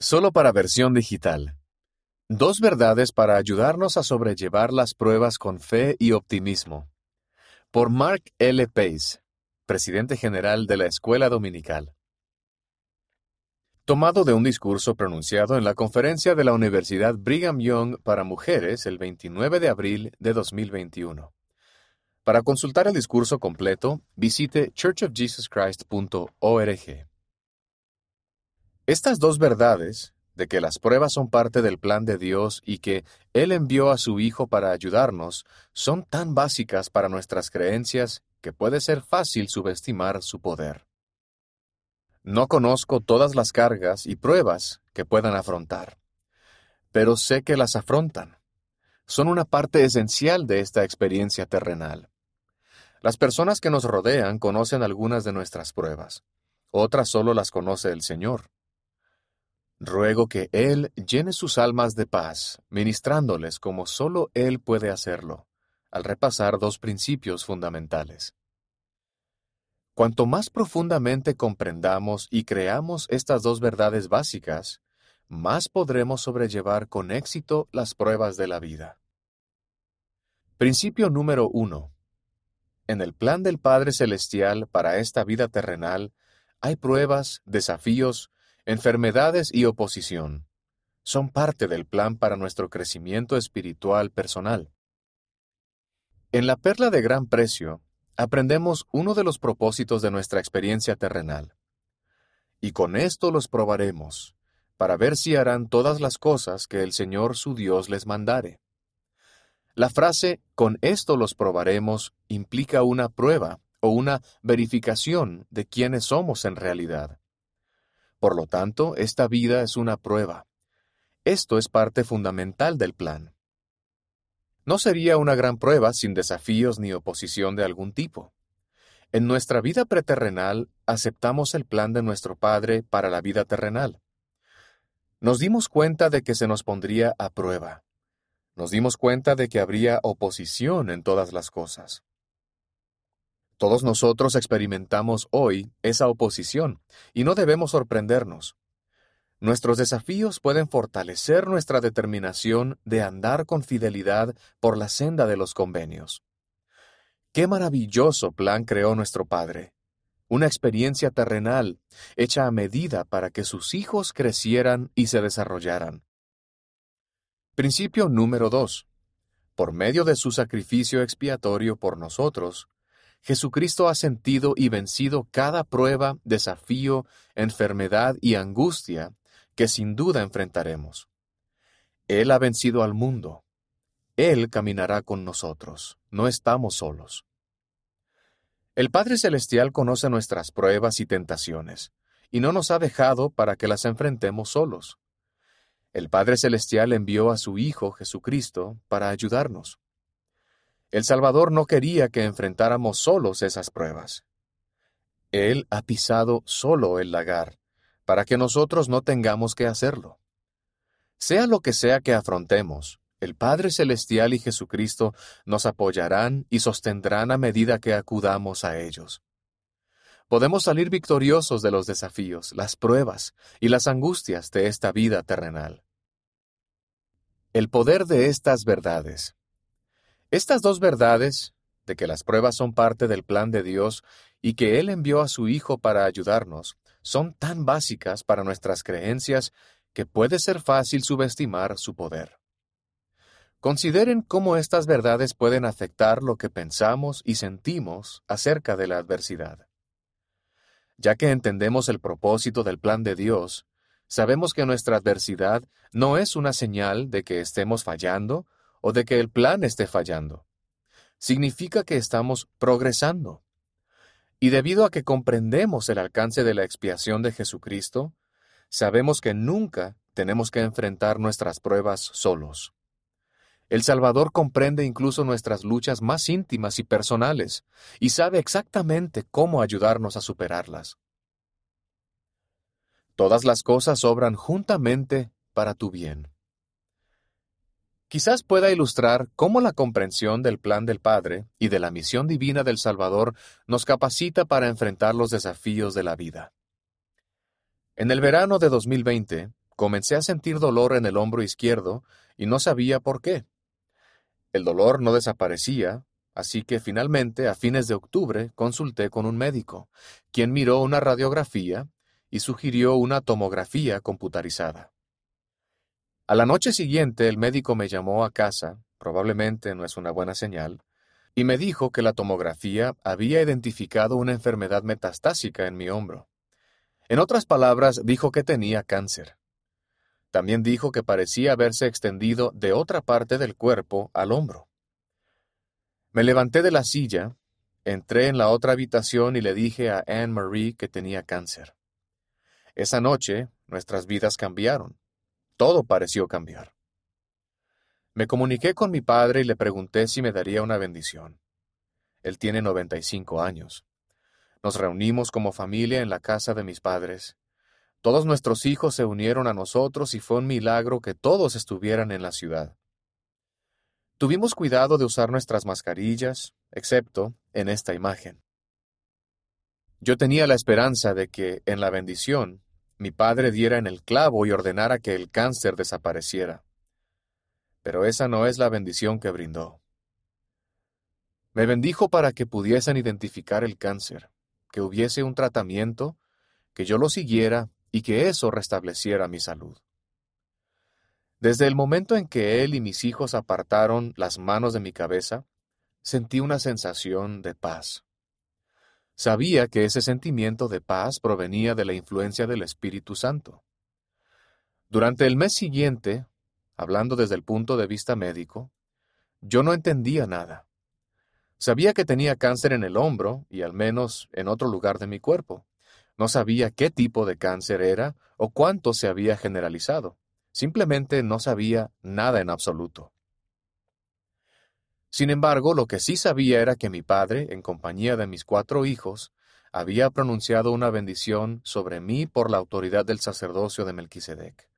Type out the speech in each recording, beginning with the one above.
Solo para versión digital. Dos verdades para ayudarnos a sobrellevar las pruebas con fe y optimismo. Por Mark L. Pace, presidente general de la Escuela Dominical. Tomado de un discurso pronunciado en la conferencia de la Universidad Brigham Young para mujeres el 29 de abril de 2021. Para consultar el discurso completo, visite churchofjesuschrist.org. Estas dos verdades, de que las pruebas son parte del plan de Dios y que Él envió a su Hijo para ayudarnos, son tan básicas para nuestras creencias que puede ser fácil subestimar su poder. No conozco todas las cargas y pruebas que puedan afrontar, pero sé que las afrontan. Son una parte esencial de esta experiencia terrenal. Las personas que nos rodean conocen algunas de nuestras pruebas, otras solo las conoce el Señor. Ruego que Él llene sus almas de paz, ministrándoles como solo Él puede hacerlo, al repasar dos principios fundamentales. Cuanto más profundamente comprendamos y creamos estas dos verdades básicas, más podremos sobrellevar con éxito las pruebas de la vida. Principio número uno. En el plan del Padre Celestial para esta vida terrenal hay pruebas, desafíos, enfermedades y oposición son parte del plan para nuestro crecimiento espiritual personal. En la perla de gran precio, aprendemos uno de los propósitos de nuestra experiencia terrenal. Y con esto los probaremos, para ver si harán todas las cosas que el Señor su Dios les mandare. La frase con esto los probaremos implica una prueba o una verificación de quiénes somos en realidad. Por lo tanto, esta vida es una prueba. Esto es parte fundamental del plan. No sería una gran prueba sin desafíos ni oposición de algún tipo. En nuestra vida preterrenal aceptamos el plan de nuestro Padre para la vida terrenal. Nos dimos cuenta de que se nos pondría a prueba. Nos dimos cuenta de que habría oposición en todas las cosas. Todos nosotros experimentamos hoy esa oposición y no debemos sorprendernos. Nuestros desafíos pueden fortalecer nuestra determinación de andar con fidelidad por la senda de los convenios. Qué maravilloso plan creó nuestro Padre. Una experiencia terrenal, hecha a medida para que sus hijos crecieran y se desarrollaran. Principio número 2. Por medio de su sacrificio expiatorio por nosotros, Jesucristo ha sentido y vencido cada prueba, desafío, enfermedad y angustia que sin duda enfrentaremos. Él ha vencido al mundo. Él caminará con nosotros. No estamos solos. El Padre Celestial conoce nuestras pruebas y tentaciones, y no nos ha dejado para que las enfrentemos solos. El Padre Celestial envió a su Hijo Jesucristo para ayudarnos. El Salvador no quería que enfrentáramos solos esas pruebas. Él ha pisado solo el lagar, para que nosotros no tengamos que hacerlo. Sea lo que sea que afrontemos, el Padre Celestial y Jesucristo nos apoyarán y sostendrán a medida que acudamos a ellos. Podemos salir victoriosos de los desafíos, las pruebas y las angustias de esta vida terrenal. El poder de estas verdades estas dos verdades, de que las pruebas son parte del plan de Dios y que Él envió a su Hijo para ayudarnos, son tan básicas para nuestras creencias que puede ser fácil subestimar su poder. Consideren cómo estas verdades pueden afectar lo que pensamos y sentimos acerca de la adversidad. Ya que entendemos el propósito del plan de Dios, sabemos que nuestra adversidad no es una señal de que estemos fallando o de que el plan esté fallando. Significa que estamos progresando. Y debido a que comprendemos el alcance de la expiación de Jesucristo, sabemos que nunca tenemos que enfrentar nuestras pruebas solos. El Salvador comprende incluso nuestras luchas más íntimas y personales, y sabe exactamente cómo ayudarnos a superarlas. Todas las cosas obran juntamente para tu bien. Quizás pueda ilustrar cómo la comprensión del plan del Padre y de la misión divina del Salvador nos capacita para enfrentar los desafíos de la vida. En el verano de 2020, comencé a sentir dolor en el hombro izquierdo y no sabía por qué. El dolor no desaparecía, así que finalmente, a fines de octubre, consulté con un médico, quien miró una radiografía y sugirió una tomografía computarizada. A la noche siguiente el médico me llamó a casa, probablemente no es una buena señal, y me dijo que la tomografía había identificado una enfermedad metastásica en mi hombro. En otras palabras, dijo que tenía cáncer. También dijo que parecía haberse extendido de otra parte del cuerpo al hombro. Me levanté de la silla, entré en la otra habitación y le dije a Anne Marie que tenía cáncer. Esa noche nuestras vidas cambiaron. Todo pareció cambiar. Me comuniqué con mi padre y le pregunté si me daría una bendición. Él tiene 95 años. Nos reunimos como familia en la casa de mis padres todos nuestros hijos se unieron a nosotros y fue un milagro que todos estuvieran en la ciudad. Tuvimos cuidado de usar nuestras mascarillas, excepto en esta imagen. Yo tenía la esperanza de que, en la bendición, mi padre diera en el clavo y ordenara que el cáncer desapareciera. Pero esa no es la bendición que brindó. Me bendijo para que pudiesen identificar el cáncer, que hubiese un tratamiento, que yo lo siguiera y que eso restableciera mi salud. Desde el momento en que él y mis hijos apartaron las manos de mi cabeza, sentí una sensación de paz. Sabía que ese sentimiento de paz provenía de la influencia del Espíritu Santo. Durante el mes siguiente, hablando desde el punto de vista médico, yo no entendía nada. Sabía que tenía cáncer en el hombro y al menos en otro lugar de mi cuerpo, no sabía qué tipo de cáncer era o cuánto se había generalizado. Simplemente no sabía nada en absoluto. Sin embargo, lo que sí sabía era que mi padre, en compañía de mis cuatro hijos, había pronunciado una bendición sobre mí por la autoridad del sacerdocio de Melquisedec.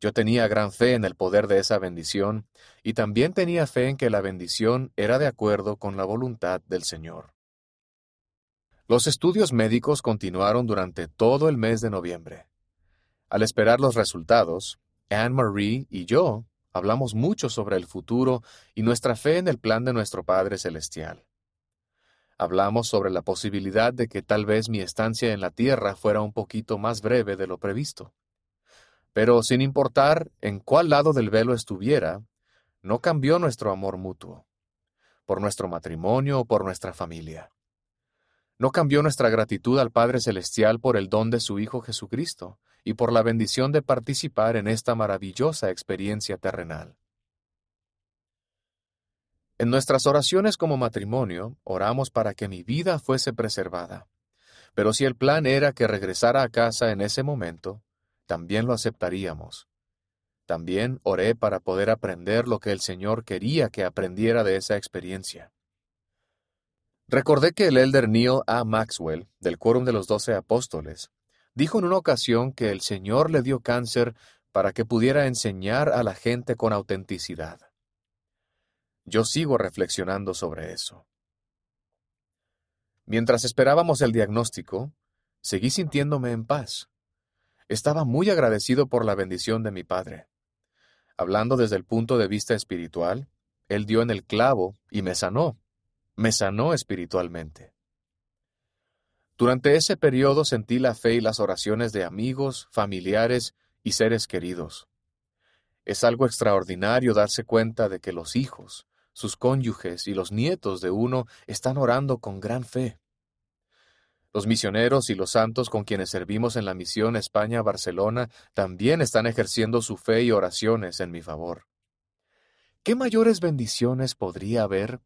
Yo tenía gran fe en el poder de esa bendición y también tenía fe en que la bendición era de acuerdo con la voluntad del Señor. Los estudios médicos continuaron durante todo el mes de noviembre. Al esperar los resultados, Anne-Marie y yo hablamos mucho sobre el futuro y nuestra fe en el plan de nuestro Padre Celestial. Hablamos sobre la posibilidad de que tal vez mi estancia en la Tierra fuera un poquito más breve de lo previsto. Pero sin importar en cuál lado del velo estuviera, no cambió nuestro amor mutuo, por nuestro matrimonio o por nuestra familia. No cambió nuestra gratitud al Padre Celestial por el don de su Hijo Jesucristo y por la bendición de participar en esta maravillosa experiencia terrenal. En nuestras oraciones como matrimonio, oramos para que mi vida fuese preservada. Pero si el plan era que regresara a casa en ese momento, también lo aceptaríamos. También oré para poder aprender lo que el Señor quería que aprendiera de esa experiencia. Recordé que el elder Neil A. Maxwell, del Quórum de los Doce Apóstoles, dijo en una ocasión que el Señor le dio cáncer para que pudiera enseñar a la gente con autenticidad. Yo sigo reflexionando sobre eso. Mientras esperábamos el diagnóstico, seguí sintiéndome en paz. Estaba muy agradecido por la bendición de mi Padre. Hablando desde el punto de vista espiritual, Él dio en el clavo y me sanó me sanó espiritualmente. Durante ese periodo sentí la fe y las oraciones de amigos, familiares y seres queridos. Es algo extraordinario darse cuenta de que los hijos, sus cónyuges y los nietos de uno están orando con gran fe. Los misioneros y los santos con quienes servimos en la misión España-Barcelona también están ejerciendo su fe y oraciones en mi favor. ¿Qué mayores bendiciones podría haber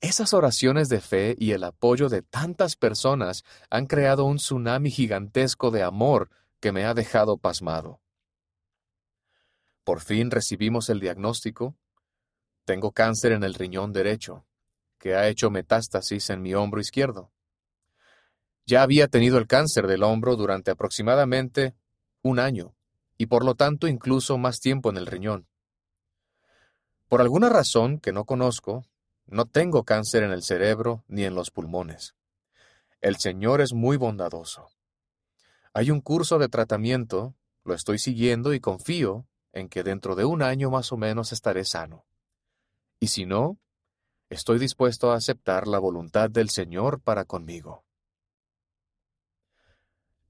esas oraciones de fe y el apoyo de tantas personas han creado un tsunami gigantesco de amor que me ha dejado pasmado. Por fin recibimos el diagnóstico. Tengo cáncer en el riñón derecho, que ha hecho metástasis en mi hombro izquierdo. Ya había tenido el cáncer del hombro durante aproximadamente un año, y por lo tanto incluso más tiempo en el riñón. Por alguna razón que no conozco, no tengo cáncer en el cerebro ni en los pulmones. El Señor es muy bondadoso. Hay un curso de tratamiento, lo estoy siguiendo y confío en que dentro de un año más o menos estaré sano. Y si no, estoy dispuesto a aceptar la voluntad del Señor para conmigo.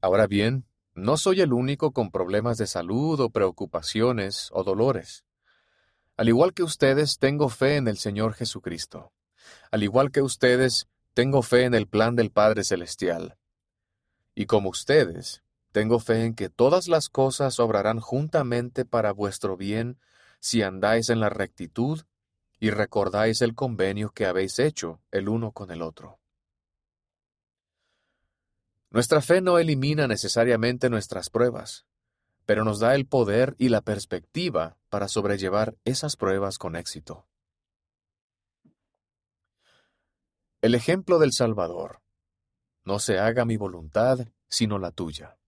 Ahora bien, no soy el único con problemas de salud o preocupaciones o dolores. Al igual que ustedes, tengo fe en el Señor Jesucristo. Al igual que ustedes, tengo fe en el plan del Padre Celestial. Y como ustedes, tengo fe en que todas las cosas obrarán juntamente para vuestro bien si andáis en la rectitud y recordáis el convenio que habéis hecho el uno con el otro. Nuestra fe no elimina necesariamente nuestras pruebas, pero nos da el poder y la perspectiva para sobrellevar esas pruebas con éxito. El ejemplo del Salvador. No se haga mi voluntad, sino la tuya.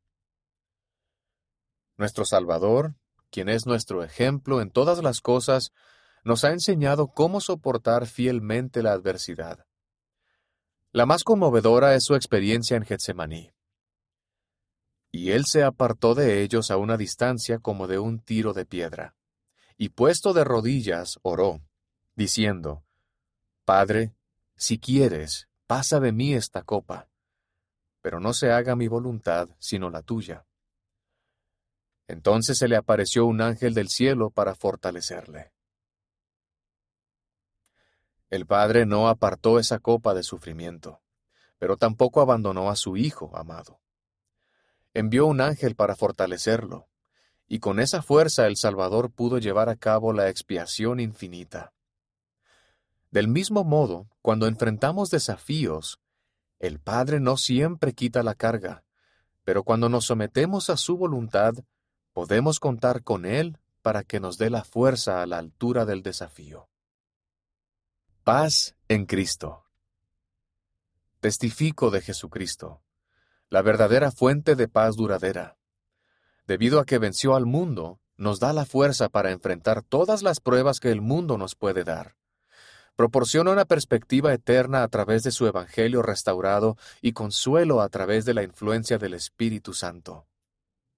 Nuestro Salvador, quien es nuestro ejemplo en todas las cosas, nos ha enseñado cómo soportar fielmente la adversidad. La más conmovedora es su experiencia en Getsemaní. Y él se apartó de ellos a una distancia como de un tiro de piedra, y puesto de rodillas oró, diciendo, Padre, si quieres, pasa de mí esta copa, pero no se haga mi voluntad sino la tuya. Entonces se le apareció un ángel del cielo para fortalecerle. El Padre no apartó esa copa de sufrimiento, pero tampoco abandonó a su Hijo amado. Envió un ángel para fortalecerlo, y con esa fuerza el Salvador pudo llevar a cabo la expiación infinita. Del mismo modo, cuando enfrentamos desafíos, el Padre no siempre quita la carga, pero cuando nos sometemos a su voluntad, podemos contar con Él para que nos dé la fuerza a la altura del desafío. Paz en Cristo. Testifico de Jesucristo, la verdadera fuente de paz duradera. Debido a que venció al mundo, nos da la fuerza para enfrentar todas las pruebas que el mundo nos puede dar. Proporciona una perspectiva eterna a través de su Evangelio restaurado y consuelo a través de la influencia del Espíritu Santo.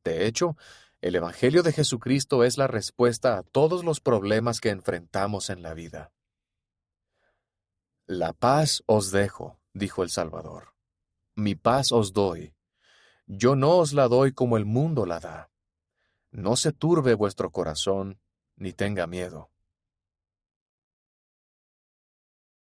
De hecho, el Evangelio de Jesucristo es la respuesta a todos los problemas que enfrentamos en la vida. La paz os dejo, dijo el Salvador. Mi paz os doy. Yo no os la doy como el mundo la da. No se turbe vuestro corazón, ni tenga miedo.